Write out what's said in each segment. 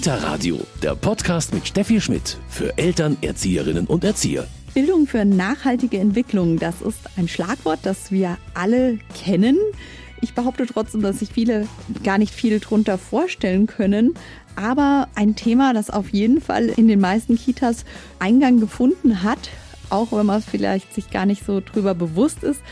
Kita Radio, der Podcast mit Steffi Schmidt für Eltern, Erzieherinnen und Erzieher. Bildung für nachhaltige Entwicklung, das ist ein Schlagwort, das wir alle kennen. Ich behaupte trotzdem, dass sich viele gar nicht viel drunter vorstellen können. Aber ein Thema, das auf jeden Fall in den meisten Kitas Eingang gefunden hat, auch wenn man vielleicht sich gar nicht so drüber bewusst ist.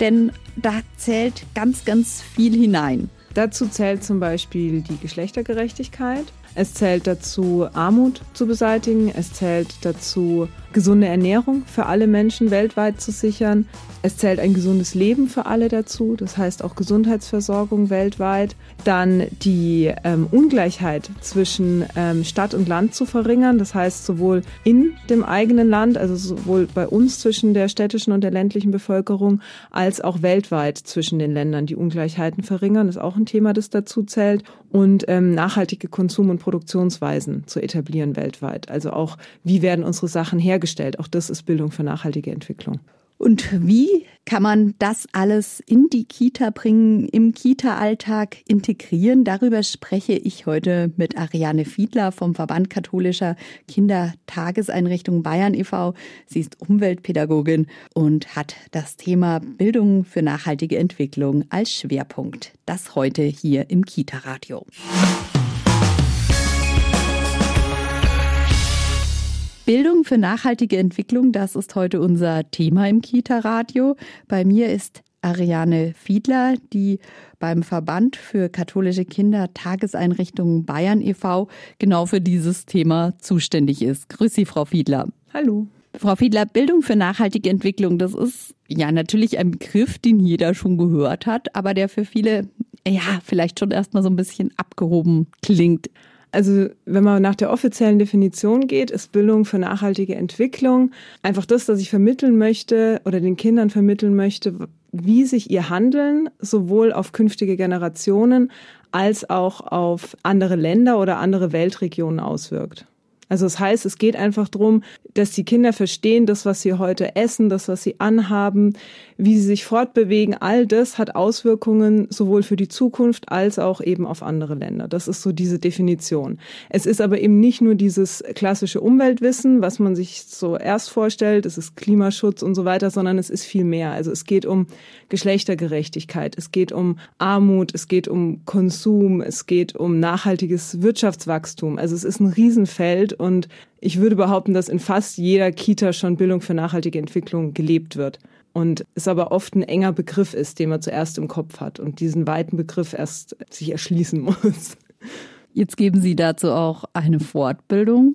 Denn da zählt ganz, ganz viel hinein. Dazu zählt zum Beispiel die Geschlechtergerechtigkeit. Es zählt dazu, Armut zu beseitigen. Es zählt dazu, gesunde Ernährung für alle Menschen weltweit zu sichern. Es zählt ein gesundes Leben für alle dazu, das heißt auch Gesundheitsversorgung weltweit. Dann die ähm, Ungleichheit zwischen ähm, Stadt und Land zu verringern, das heißt sowohl in dem eigenen Land, also sowohl bei uns zwischen der städtischen und der ländlichen Bevölkerung, als auch weltweit zwischen den Ländern die Ungleichheiten verringern, ist auch ein Thema, das dazu zählt. Und ähm, nachhaltige Konsum- und Produktionsweisen zu etablieren weltweit. Also auch, wie werden unsere Sachen hergestellt? Auch das ist Bildung für nachhaltige Entwicklung. Und wie kann man das alles in die Kita bringen, im Kita-Alltag integrieren? Darüber spreche ich heute mit Ariane Fiedler vom Verband katholischer Kindertageseinrichtungen Bayern e.V. Sie ist Umweltpädagogin und hat das Thema Bildung für nachhaltige Entwicklung als Schwerpunkt. Das heute hier im Kita-Radio. Bildung für nachhaltige Entwicklung, das ist heute unser Thema im Kita-Radio. Bei mir ist Ariane Fiedler, die beim Verband für katholische Kinder Tageseinrichtungen Bayern e.V. genau für dieses Thema zuständig ist. Grüß Sie, Frau Fiedler. Hallo. Frau Fiedler, Bildung für nachhaltige Entwicklung, das ist ja natürlich ein Begriff, den jeder schon gehört hat, aber der für viele ja vielleicht schon erstmal so ein bisschen abgehoben klingt. Also wenn man nach der offiziellen Definition geht, ist Bildung für nachhaltige Entwicklung einfach das, dass ich vermitteln möchte oder den Kindern vermitteln möchte, wie sich ihr Handeln sowohl auf künftige Generationen als auch auf andere Länder oder andere Weltregionen auswirkt. Also das heißt, es geht einfach darum, dass die Kinder verstehen, das, was sie heute essen, das, was sie anhaben, wie sie sich fortbewegen, all das hat Auswirkungen sowohl für die Zukunft als auch eben auf andere Länder. Das ist so diese Definition. Es ist aber eben nicht nur dieses klassische Umweltwissen, was man sich so erst vorstellt, es ist Klimaschutz und so weiter, sondern es ist viel mehr. Also es geht um Geschlechtergerechtigkeit, es geht um Armut, es geht um Konsum, es geht um nachhaltiges Wirtschaftswachstum. Also es ist ein Riesenfeld und ich würde behaupten, dass in fast jeder Kita schon Bildung für nachhaltige Entwicklung gelebt wird. Und es aber oft ein enger Begriff ist, den man zuerst im Kopf hat und diesen weiten Begriff erst sich erschließen muss. Jetzt geben Sie dazu auch eine Fortbildung.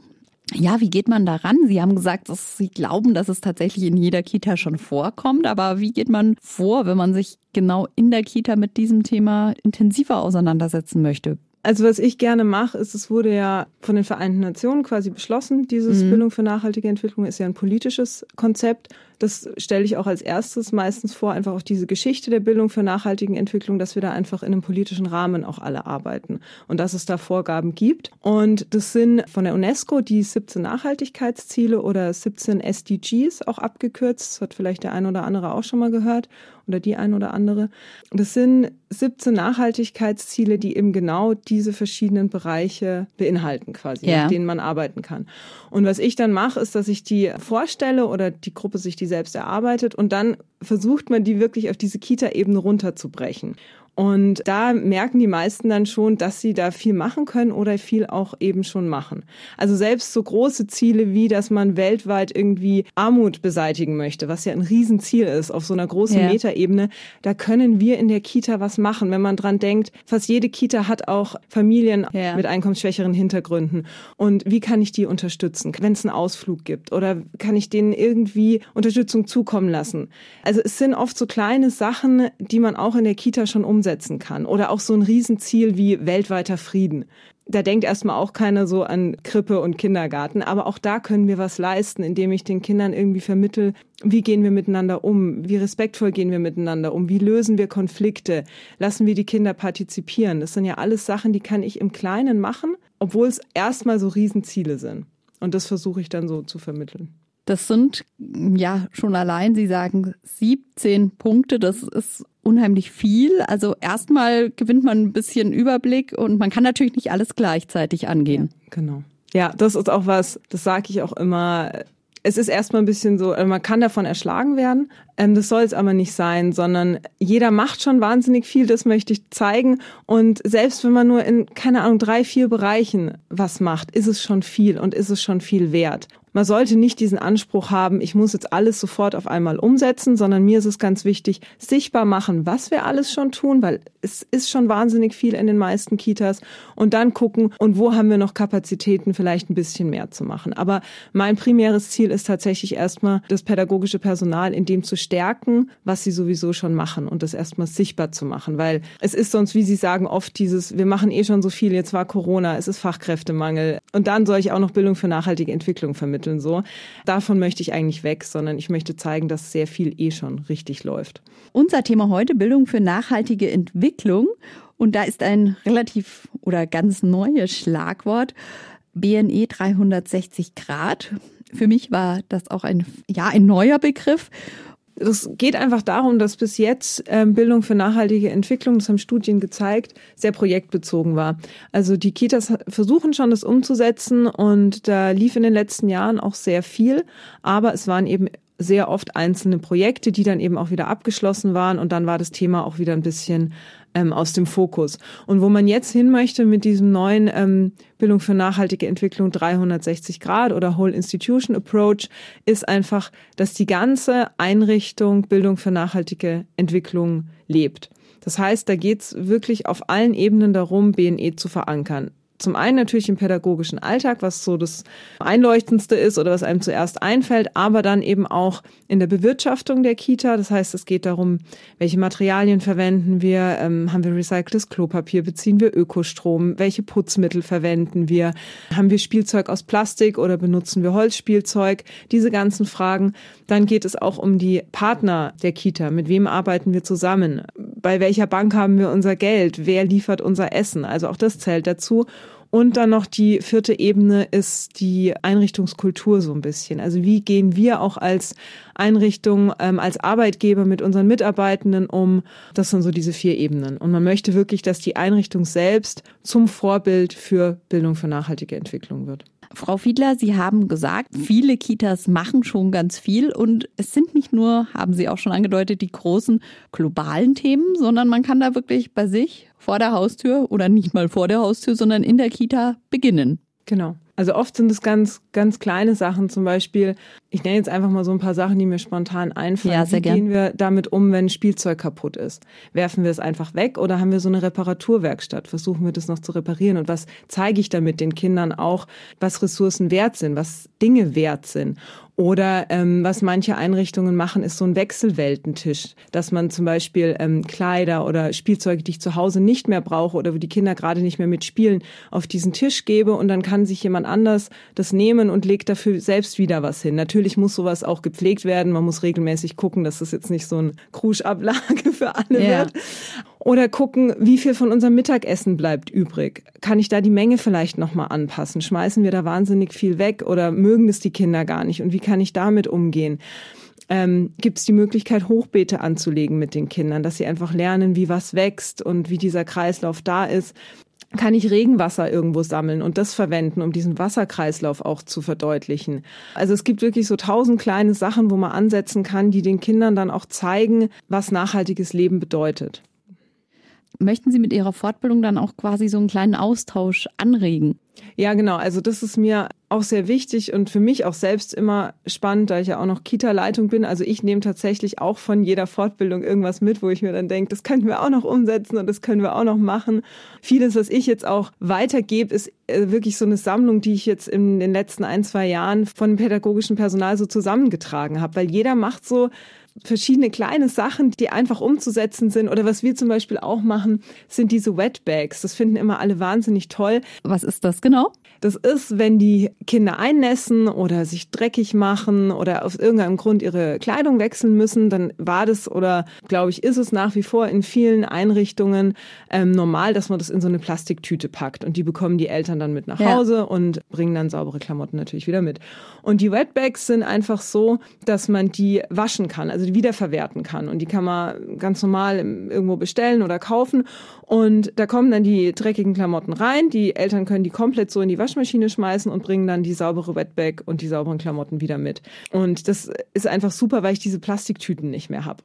Ja, wie geht man daran? Sie haben gesagt, dass Sie glauben, dass es tatsächlich in jeder Kita schon vorkommt. Aber wie geht man vor, wenn man sich genau in der Kita mit diesem Thema intensiver auseinandersetzen möchte? Also was ich gerne mache, ist, es wurde ja von den Vereinten Nationen quasi beschlossen, dieses mhm. Bildung für nachhaltige Entwicklung ist ja ein politisches Konzept. Das stelle ich auch als erstes meistens vor, einfach auch diese Geschichte der Bildung für nachhaltige Entwicklung, dass wir da einfach in einem politischen Rahmen auch alle arbeiten und dass es da Vorgaben gibt. Und das sind von der UNESCO die 17 Nachhaltigkeitsziele oder 17 SDGs auch abgekürzt. Das hat vielleicht der ein oder andere auch schon mal gehört oder die ein oder andere. Das sind 17 Nachhaltigkeitsziele, die eben genau diese verschiedenen Bereiche beinhalten, quasi, ja. mit denen man arbeiten kann. Und was ich dann mache, ist, dass ich die vorstelle oder die Gruppe sich die selbst erarbeitet und dann versucht man die wirklich auf diese Kita-Ebene runterzubrechen. Und da merken die meisten dann schon, dass sie da viel machen können oder viel auch eben schon machen. Also selbst so große Ziele wie, dass man weltweit irgendwie Armut beseitigen möchte, was ja ein Riesenziel ist auf so einer großen ja. Metaebene, da können wir in der Kita was machen. Wenn man dran denkt, fast jede Kita hat auch Familien ja. mit einkommensschwächeren Hintergründen. Und wie kann ich die unterstützen, wenn es einen Ausflug gibt? Oder kann ich denen irgendwie Unterstützung zukommen lassen? Also es sind oft so kleine Sachen, die man auch in der Kita schon umsetzt umsetzen kann. Oder auch so ein Riesenziel wie weltweiter Frieden. Da denkt erstmal auch keiner so an Krippe und Kindergarten. Aber auch da können wir was leisten, indem ich den Kindern irgendwie vermittel, wie gehen wir miteinander um? Wie respektvoll gehen wir miteinander um? Wie lösen wir Konflikte? Lassen wir die Kinder partizipieren? Das sind ja alles Sachen, die kann ich im Kleinen machen, obwohl es erstmal so Riesenziele sind. Und das versuche ich dann so zu vermitteln. Das sind ja schon allein, Sie sagen 17 Punkte. Das ist unheimlich viel. Also erstmal gewinnt man ein bisschen Überblick und man kann natürlich nicht alles gleichzeitig angehen. Ja, genau. Ja, das ist auch was, das sage ich auch immer. Es ist erstmal ein bisschen so, äh, man kann davon erschlagen werden. Ähm, das soll es aber nicht sein, sondern jeder macht schon wahnsinnig viel, das möchte ich zeigen. Und selbst wenn man nur in, keine Ahnung, drei, vier Bereichen was macht, ist es schon viel und ist es schon viel wert. Man sollte nicht diesen Anspruch haben, ich muss jetzt alles sofort auf einmal umsetzen, sondern mir ist es ganz wichtig, sichtbar machen, was wir alles schon tun, weil es ist schon wahnsinnig viel in den meisten Kitas und dann gucken, und wo haben wir noch Kapazitäten, vielleicht ein bisschen mehr zu machen. Aber mein primäres Ziel ist tatsächlich erstmal, das pädagogische Personal in dem zu stärken, was sie sowieso schon machen und das erstmal sichtbar zu machen, weil es ist sonst, wie Sie sagen, oft dieses, wir machen eh schon so viel, jetzt war Corona, es ist Fachkräftemangel. Und dann soll ich auch noch Bildung für nachhaltige Entwicklung vermitteln vermitteln so. Davon möchte ich eigentlich weg, sondern ich möchte zeigen, dass sehr viel eh schon richtig läuft. Unser Thema heute Bildung für nachhaltige Entwicklung und da ist ein relativ oder ganz neues Schlagwort BNE 360 Grad. Für mich war das auch ein ja ein neuer Begriff es geht einfach darum, dass bis jetzt ähm, Bildung für nachhaltige Entwicklung, das haben Studien gezeigt, sehr projektbezogen war. Also die Kitas versuchen schon, das umzusetzen und da lief in den letzten Jahren auch sehr viel, aber es waren eben sehr oft einzelne Projekte, die dann eben auch wieder abgeschlossen waren und dann war das Thema auch wieder ein bisschen ähm, aus dem Fokus. Und wo man jetzt hin möchte mit diesem neuen ähm, Bildung für nachhaltige Entwicklung 360 Grad oder Whole Institution Approach, ist einfach, dass die ganze Einrichtung Bildung für nachhaltige Entwicklung lebt. Das heißt, da geht's wirklich auf allen Ebenen darum, BNE zu verankern zum einen natürlich im pädagogischen Alltag, was so das Einleuchtendste ist oder was einem zuerst einfällt, aber dann eben auch in der Bewirtschaftung der Kita. Das heißt, es geht darum, welche Materialien verwenden wir, ähm, haben wir recyceltes Klopapier, beziehen wir Ökostrom, welche Putzmittel verwenden wir, haben wir Spielzeug aus Plastik oder benutzen wir Holzspielzeug, diese ganzen Fragen. Dann geht es auch um die Partner der Kita, mit wem arbeiten wir zusammen, bei welcher Bank haben wir unser Geld, wer liefert unser Essen, also auch das zählt dazu. Und dann noch die vierte Ebene ist die Einrichtungskultur so ein bisschen. Also wie gehen wir auch als Einrichtung, ähm, als Arbeitgeber mit unseren Mitarbeitenden um? Das sind so diese vier Ebenen. Und man möchte wirklich, dass die Einrichtung selbst zum Vorbild für Bildung für nachhaltige Entwicklung wird. Frau Fiedler, Sie haben gesagt, viele Kitas machen schon ganz viel und es sind nicht nur, haben Sie auch schon angedeutet, die großen globalen Themen, sondern man kann da wirklich bei sich vor der Haustür oder nicht mal vor der Haustür, sondern in der Kita beginnen. Genau. Also oft sind es ganz, ganz kleine Sachen, zum Beispiel, ich nenne jetzt einfach mal so ein paar Sachen, die mir spontan einfallen. Ja, sehr Wie gehen wir damit um, wenn Spielzeug kaputt ist? Werfen wir es einfach weg oder haben wir so eine Reparaturwerkstatt? Versuchen wir das noch zu reparieren? Und was zeige ich damit den Kindern auch, was Ressourcen wert sind, was Dinge wert sind? Oder ähm, was manche Einrichtungen machen, ist so ein Wechselweltentisch, dass man zum Beispiel ähm, Kleider oder Spielzeuge, die ich zu Hause nicht mehr brauche oder wo die Kinder gerade nicht mehr mitspielen, auf diesen Tisch gebe und dann kann sich jemand anders das nehmen und legt dafür selbst wieder was hin. Natürlich muss sowas auch gepflegt werden. Man muss regelmäßig gucken, dass das jetzt nicht so ein Kruscheablage für alle yeah. wird. Oder gucken, wie viel von unserem Mittagessen bleibt übrig. Kann ich da die Menge vielleicht nochmal anpassen? Schmeißen wir da wahnsinnig viel weg oder mögen es die Kinder gar nicht? Und wie kann ich damit umgehen? Ähm, Gibt es die Möglichkeit, Hochbeete anzulegen mit den Kindern, dass sie einfach lernen, wie was wächst und wie dieser Kreislauf da ist? Kann ich Regenwasser irgendwo sammeln und das verwenden, um diesen Wasserkreislauf auch zu verdeutlichen. Also es gibt wirklich so tausend kleine Sachen, wo man ansetzen kann, die den Kindern dann auch zeigen, was nachhaltiges Leben bedeutet möchten Sie mit Ihrer Fortbildung dann auch quasi so einen kleinen Austausch anregen? Ja, genau. Also das ist mir auch sehr wichtig und für mich auch selbst immer spannend, da ich ja auch noch Kita-Leitung bin. Also ich nehme tatsächlich auch von jeder Fortbildung irgendwas mit, wo ich mir dann denke, das könnten wir auch noch umsetzen und das können wir auch noch machen. Vieles, was ich jetzt auch weitergebe, ist äh, wirklich so eine Sammlung, die ich jetzt in den letzten ein, zwei Jahren von pädagogischem Personal so zusammengetragen habe, weil jeder macht so verschiedene kleine Sachen, die einfach umzusetzen sind. Oder was wir zum Beispiel auch machen, sind diese Wetbags. Das finden immer alle wahnsinnig toll. Was ist das genau? Das ist, wenn die Kinder einnässen oder sich dreckig machen oder aus irgendeinem Grund ihre Kleidung wechseln müssen, dann war das oder glaube ich, ist es nach wie vor in vielen Einrichtungen ähm, normal, dass man das in so eine Plastiktüte packt und die bekommen die Eltern dann mit nach Hause ja. und bringen dann saubere Klamotten natürlich wieder mit. Und die Wetbags sind einfach so, dass man die waschen kann. Also also wiederverwerten kann. Und die kann man ganz normal irgendwo bestellen oder kaufen. Und da kommen dann die dreckigen Klamotten rein. Die Eltern können die komplett so in die Waschmaschine schmeißen und bringen dann die saubere Wetbag und die sauberen Klamotten wieder mit. Und das ist einfach super, weil ich diese Plastiktüten nicht mehr habe.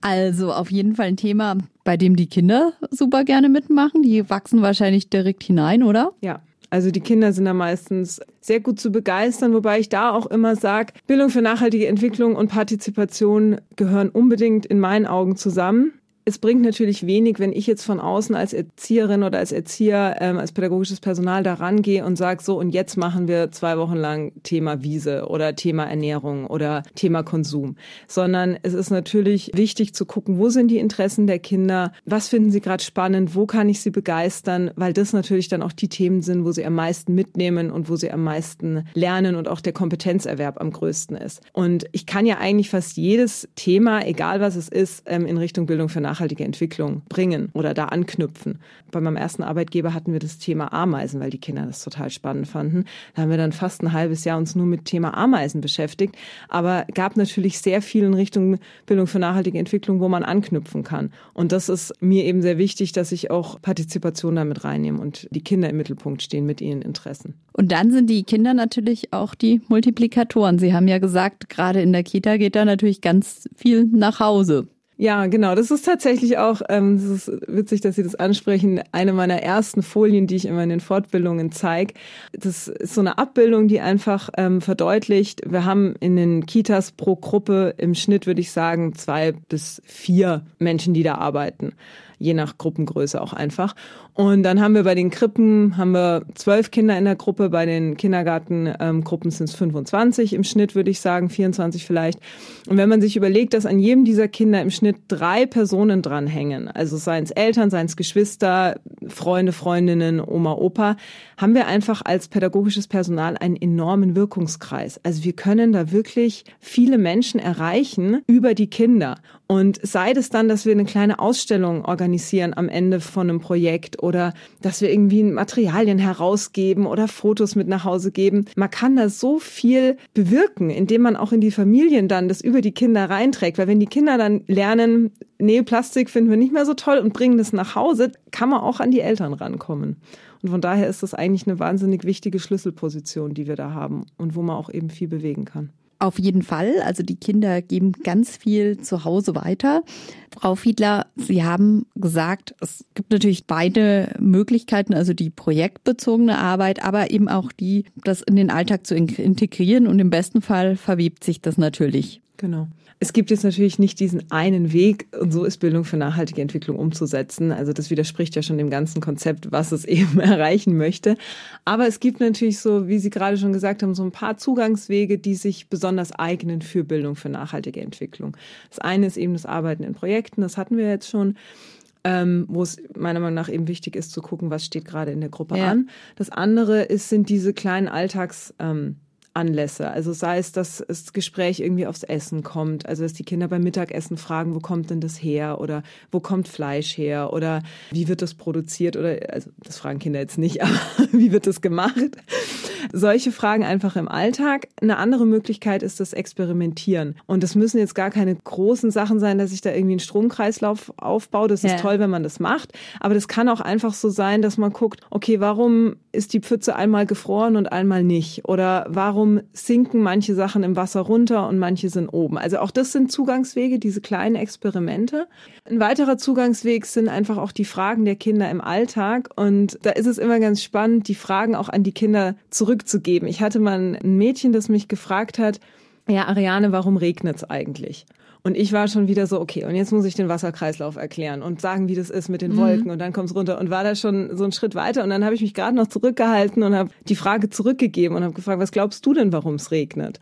Also auf jeden Fall ein Thema, bei dem die Kinder super gerne mitmachen. Die wachsen wahrscheinlich direkt hinein, oder? Ja. Also die Kinder sind da meistens sehr gut zu begeistern, wobei ich da auch immer sage, Bildung für nachhaltige Entwicklung und Partizipation gehören unbedingt in meinen Augen zusammen es bringt natürlich wenig, wenn ich jetzt von außen als Erzieherin oder als Erzieher, ähm, als pädagogisches Personal da rangehe und sage, so und jetzt machen wir zwei Wochen lang Thema Wiese oder Thema Ernährung oder Thema Konsum, sondern es ist natürlich wichtig zu gucken, wo sind die Interessen der Kinder, was finden sie gerade spannend, wo kann ich sie begeistern, weil das natürlich dann auch die Themen sind, wo sie am meisten mitnehmen und wo sie am meisten lernen und auch der Kompetenzerwerb am größten ist. Und ich kann ja eigentlich fast jedes Thema, egal was es ist, ähm, in Richtung Bildung für nachhaltige Entwicklung bringen oder da anknüpfen. Bei meinem ersten Arbeitgeber hatten wir das Thema Ameisen, weil die Kinder das total spannend fanden. Da haben wir dann fast ein halbes Jahr uns nur mit Thema Ameisen beschäftigt. Aber gab natürlich sehr viel in Richtung Bildung für nachhaltige Entwicklung, wo man anknüpfen kann. Und das ist mir eben sehr wichtig, dass ich auch Partizipation damit reinnehme und die Kinder im Mittelpunkt stehen mit ihren Interessen. Und dann sind die Kinder natürlich auch die Multiplikatoren. Sie haben ja gesagt, gerade in der Kita geht da natürlich ganz viel nach Hause. Ja, genau. Das ist tatsächlich auch, ähm, das ist witzig, dass Sie das ansprechen, eine meiner ersten Folien, die ich immer in den Fortbildungen zeige. Das ist so eine Abbildung, die einfach ähm, verdeutlicht, wir haben in den Kitas pro Gruppe im Schnitt, würde ich sagen, zwei bis vier Menschen, die da arbeiten je nach Gruppengröße auch einfach. Und dann haben wir bei den Krippen haben wir zwölf Kinder in der Gruppe, bei den Kindergartengruppen ähm, sind es 25 im Schnitt, würde ich sagen, 24 vielleicht. Und wenn man sich überlegt, dass an jedem dieser Kinder im Schnitt drei Personen dranhängen, also seien es Eltern, seien es Geschwister, Freunde, Freundinnen, Oma, Opa, haben wir einfach als pädagogisches Personal einen enormen Wirkungskreis. Also wir können da wirklich viele Menschen erreichen über die Kinder. Und sei es dann, dass wir eine kleine Ausstellung organisieren am Ende von einem Projekt oder dass wir irgendwie Materialien herausgeben oder Fotos mit nach Hause geben. Man kann da so viel bewirken, indem man auch in die Familien dann das über die Kinder reinträgt. Weil wenn die Kinder dann lernen, nee, Plastik finden wir nicht mehr so toll und bringen das nach Hause, kann man auch an die Eltern rankommen. Und von daher ist das eigentlich eine wahnsinnig wichtige Schlüsselposition, die wir da haben und wo man auch eben viel bewegen kann. Auf jeden Fall. Also die Kinder geben ganz viel zu Hause weiter. Frau Fiedler, Sie haben gesagt, es gibt natürlich beide Möglichkeiten, also die projektbezogene Arbeit, aber eben auch die, das in den Alltag zu integrieren und im besten Fall verwebt sich das natürlich. Genau. Es gibt jetzt natürlich nicht diesen einen Weg, und so ist Bildung für nachhaltige Entwicklung umzusetzen. Also das widerspricht ja schon dem ganzen Konzept, was es eben erreichen möchte. Aber es gibt natürlich so, wie Sie gerade schon gesagt haben, so ein paar Zugangswege, die sich besonders eignen für Bildung für nachhaltige Entwicklung. Das eine ist eben das Arbeiten in Projekten, das hatten wir jetzt schon. Ähm, wo es meiner Meinung nach eben wichtig ist zu gucken, was steht gerade in der Gruppe ja. an. Das andere ist, sind diese kleinen Alltags, ähm, Anlässe. Also sei es, dass das Gespräch irgendwie aufs Essen kommt, also dass die Kinder beim Mittagessen fragen, wo kommt denn das her oder wo kommt Fleisch her oder wie wird das produziert oder also das fragen Kinder jetzt nicht, aber wie wird das gemacht? Solche Fragen einfach im Alltag. Eine andere Möglichkeit ist das Experimentieren. Und das müssen jetzt gar keine großen Sachen sein, dass ich da irgendwie einen Stromkreislauf aufbaue. Das ist ja. toll, wenn man das macht. Aber das kann auch einfach so sein, dass man guckt, okay, warum ist die Pfütze einmal gefroren und einmal nicht? Oder warum sinken manche Sachen im Wasser runter und manche sind oben? Also auch das sind Zugangswege, diese kleinen Experimente. Ein weiterer Zugangsweg sind einfach auch die Fragen der Kinder im Alltag. Und da ist es immer ganz spannend, die Fragen auch an die Kinder zurückzugeben. Ich hatte mal ein Mädchen, das mich gefragt hat, ja, Ariane, warum regnet es eigentlich? Und ich war schon wieder so, okay, und jetzt muss ich den Wasserkreislauf erklären und sagen, wie das ist mit den mhm. Wolken mhm. und dann kommt's runter und war da schon so einen Schritt weiter und dann habe ich mich gerade noch zurückgehalten und habe die Frage zurückgegeben und habe gefragt, was glaubst du denn, warum es regnet?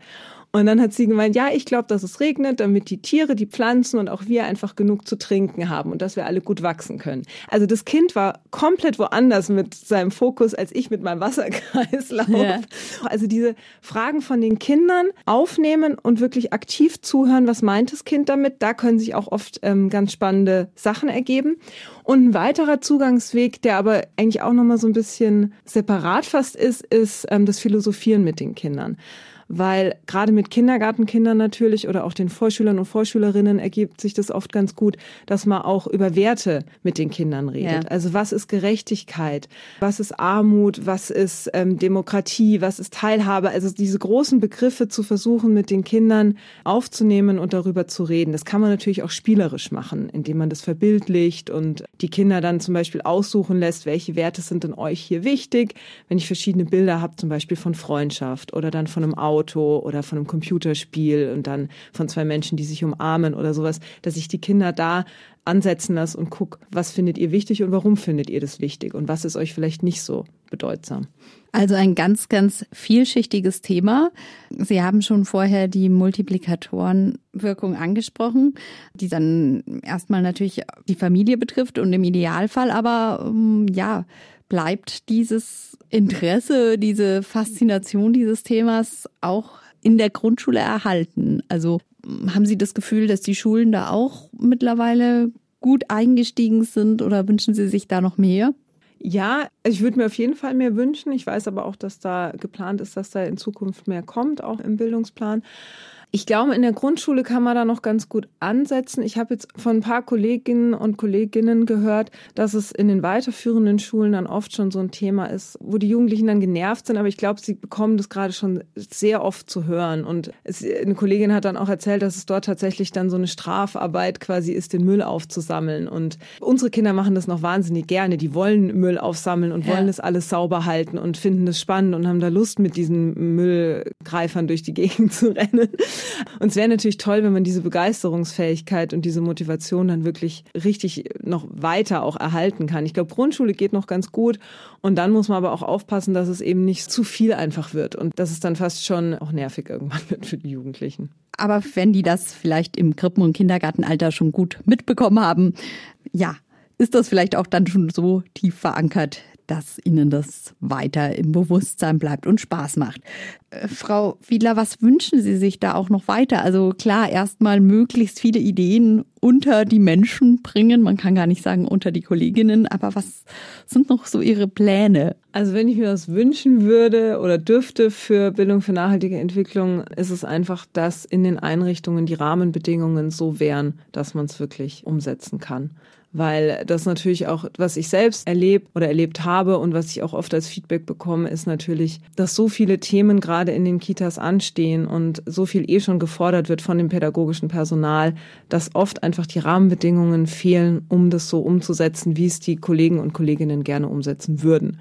Und dann hat sie gemeint, ja, ich glaube, dass es regnet, damit die Tiere, die Pflanzen und auch wir einfach genug zu trinken haben und dass wir alle gut wachsen können. Also das Kind war komplett woanders mit seinem Fokus als ich mit meinem Wasserkreislauf. Ja. Also diese Fragen von den Kindern aufnehmen und wirklich aktiv zuhören, was meint das Kind damit? Da können sich auch oft ähm, ganz spannende Sachen ergeben. Und ein weiterer Zugangsweg, der aber eigentlich auch nochmal so ein bisschen separat fast ist, ist ähm, das Philosophieren mit den Kindern weil gerade mit Kindergartenkindern natürlich oder auch den Vorschülern und Vorschülerinnen ergibt sich das oft ganz gut, dass man auch über Werte mit den Kindern redet. Ja. Also was ist Gerechtigkeit, was ist Armut, was ist ähm, Demokratie, was ist Teilhabe. Also diese großen Begriffe zu versuchen, mit den Kindern aufzunehmen und darüber zu reden. Das kann man natürlich auch spielerisch machen, indem man das verbildlicht und die Kinder dann zum Beispiel aussuchen lässt, welche Werte sind denn euch hier wichtig. Wenn ich verschiedene Bilder habe, zum Beispiel von Freundschaft oder dann von einem Auto Auto oder von einem Computerspiel und dann von zwei Menschen, die sich umarmen oder sowas, dass ich die Kinder da ansetzen lasse und gucke, was findet ihr wichtig und warum findet ihr das wichtig und was ist euch vielleicht nicht so bedeutsam. Also ein ganz, ganz vielschichtiges Thema. Sie haben schon vorher die Multiplikatorenwirkung angesprochen, die dann erstmal natürlich die Familie betrifft und im Idealfall aber, ähm, ja, bleibt dieses Interesse, diese Faszination dieses Themas auch in der Grundschule erhalten? Also haben Sie das Gefühl, dass die Schulen da auch mittlerweile gut eingestiegen sind oder wünschen Sie sich da noch mehr? Ja, ich würde mir auf jeden Fall mehr wünschen. Ich weiß aber auch, dass da geplant ist, dass da in Zukunft mehr kommt, auch im Bildungsplan. Ich glaube, in der Grundschule kann man da noch ganz gut ansetzen. Ich habe jetzt von ein paar Kolleginnen und Kolleginnen gehört, dass es in den weiterführenden Schulen dann oft schon so ein Thema ist, wo die Jugendlichen dann genervt sind. Aber ich glaube, sie bekommen das gerade schon sehr oft zu hören. Und es, eine Kollegin hat dann auch erzählt, dass es dort tatsächlich dann so eine Strafarbeit quasi ist, den Müll aufzusammeln. Und unsere Kinder machen das noch wahnsinnig gerne. Die wollen Müll aufsammeln und ja. wollen das alles sauber halten und finden das spannend und haben da Lust, mit diesen Müllgreifern durch die Gegend zu rennen. Und es wäre natürlich toll, wenn man diese Begeisterungsfähigkeit und diese Motivation dann wirklich richtig noch weiter auch erhalten kann. Ich glaube, Grundschule geht noch ganz gut. Und dann muss man aber auch aufpassen, dass es eben nicht zu viel einfach wird und dass es dann fast schon auch nervig irgendwann wird für die Jugendlichen. Aber wenn die das vielleicht im Krippen- und Kindergartenalter schon gut mitbekommen haben, ja, ist das vielleicht auch dann schon so tief verankert, dass Ihnen das weiter im Bewusstsein bleibt und Spaß macht. Äh, Frau Wiedler, was wünschen Sie sich da auch noch weiter? Also klar, erstmal möglichst viele Ideen unter die Menschen bringen. Man kann gar nicht sagen unter die Kolleginnen, aber was sind noch so Ihre Pläne? Also wenn ich mir das wünschen würde oder dürfte für Bildung für nachhaltige Entwicklung, ist es einfach, dass in den Einrichtungen die Rahmenbedingungen so wären, dass man es wirklich umsetzen kann weil das natürlich auch, was ich selbst erlebt oder erlebt habe und was ich auch oft als Feedback bekomme, ist natürlich, dass so viele Themen gerade in den Kitas anstehen und so viel eh schon gefordert wird von dem pädagogischen Personal, dass oft einfach die Rahmenbedingungen fehlen, um das so umzusetzen, wie es die Kollegen und Kolleginnen gerne umsetzen würden.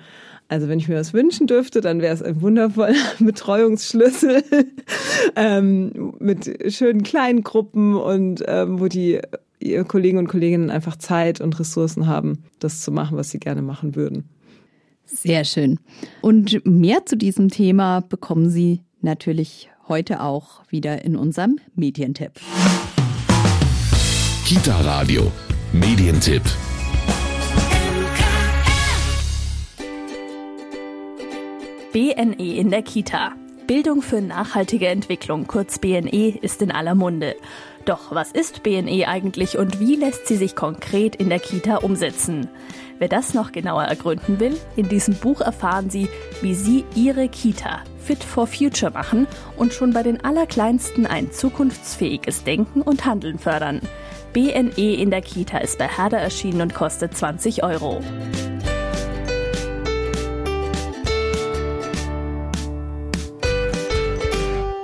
Also wenn ich mir das wünschen dürfte, dann wäre es ein wundervoller Betreuungsschlüssel ähm, mit schönen kleinen Gruppen und ähm, wo die Kollegen und Kolleginnen einfach Zeit und Ressourcen haben, das zu machen, was sie gerne machen würden. Sehr schön. Und mehr zu diesem Thema bekommen Sie natürlich heute auch wieder in unserem Medientipp. Kita Radio, Medientipp. BNE in der Kita. Bildung für nachhaltige Entwicklung, kurz BNE, ist in aller Munde. Doch was ist BNE eigentlich und wie lässt sie sich konkret in der Kita umsetzen? Wer das noch genauer ergründen will, in diesem Buch erfahren Sie, wie Sie Ihre Kita fit for future machen und schon bei den Allerkleinsten ein zukunftsfähiges Denken und Handeln fördern. BNE in der Kita ist bei Herder erschienen und kostet 20 Euro.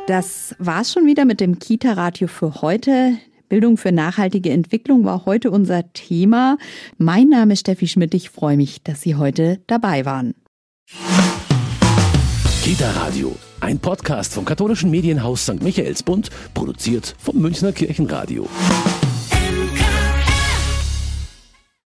Das war's schon wieder mit dem Kita-Radio für heute. Bildung für nachhaltige Entwicklung war heute unser Thema. Mein Name ist Steffi Schmidt. Ich freue mich, dass Sie heute dabei waren. Kita Radio, ein Podcast vom katholischen Medienhaus St. Michaelsbund, produziert vom Münchner Kirchenradio.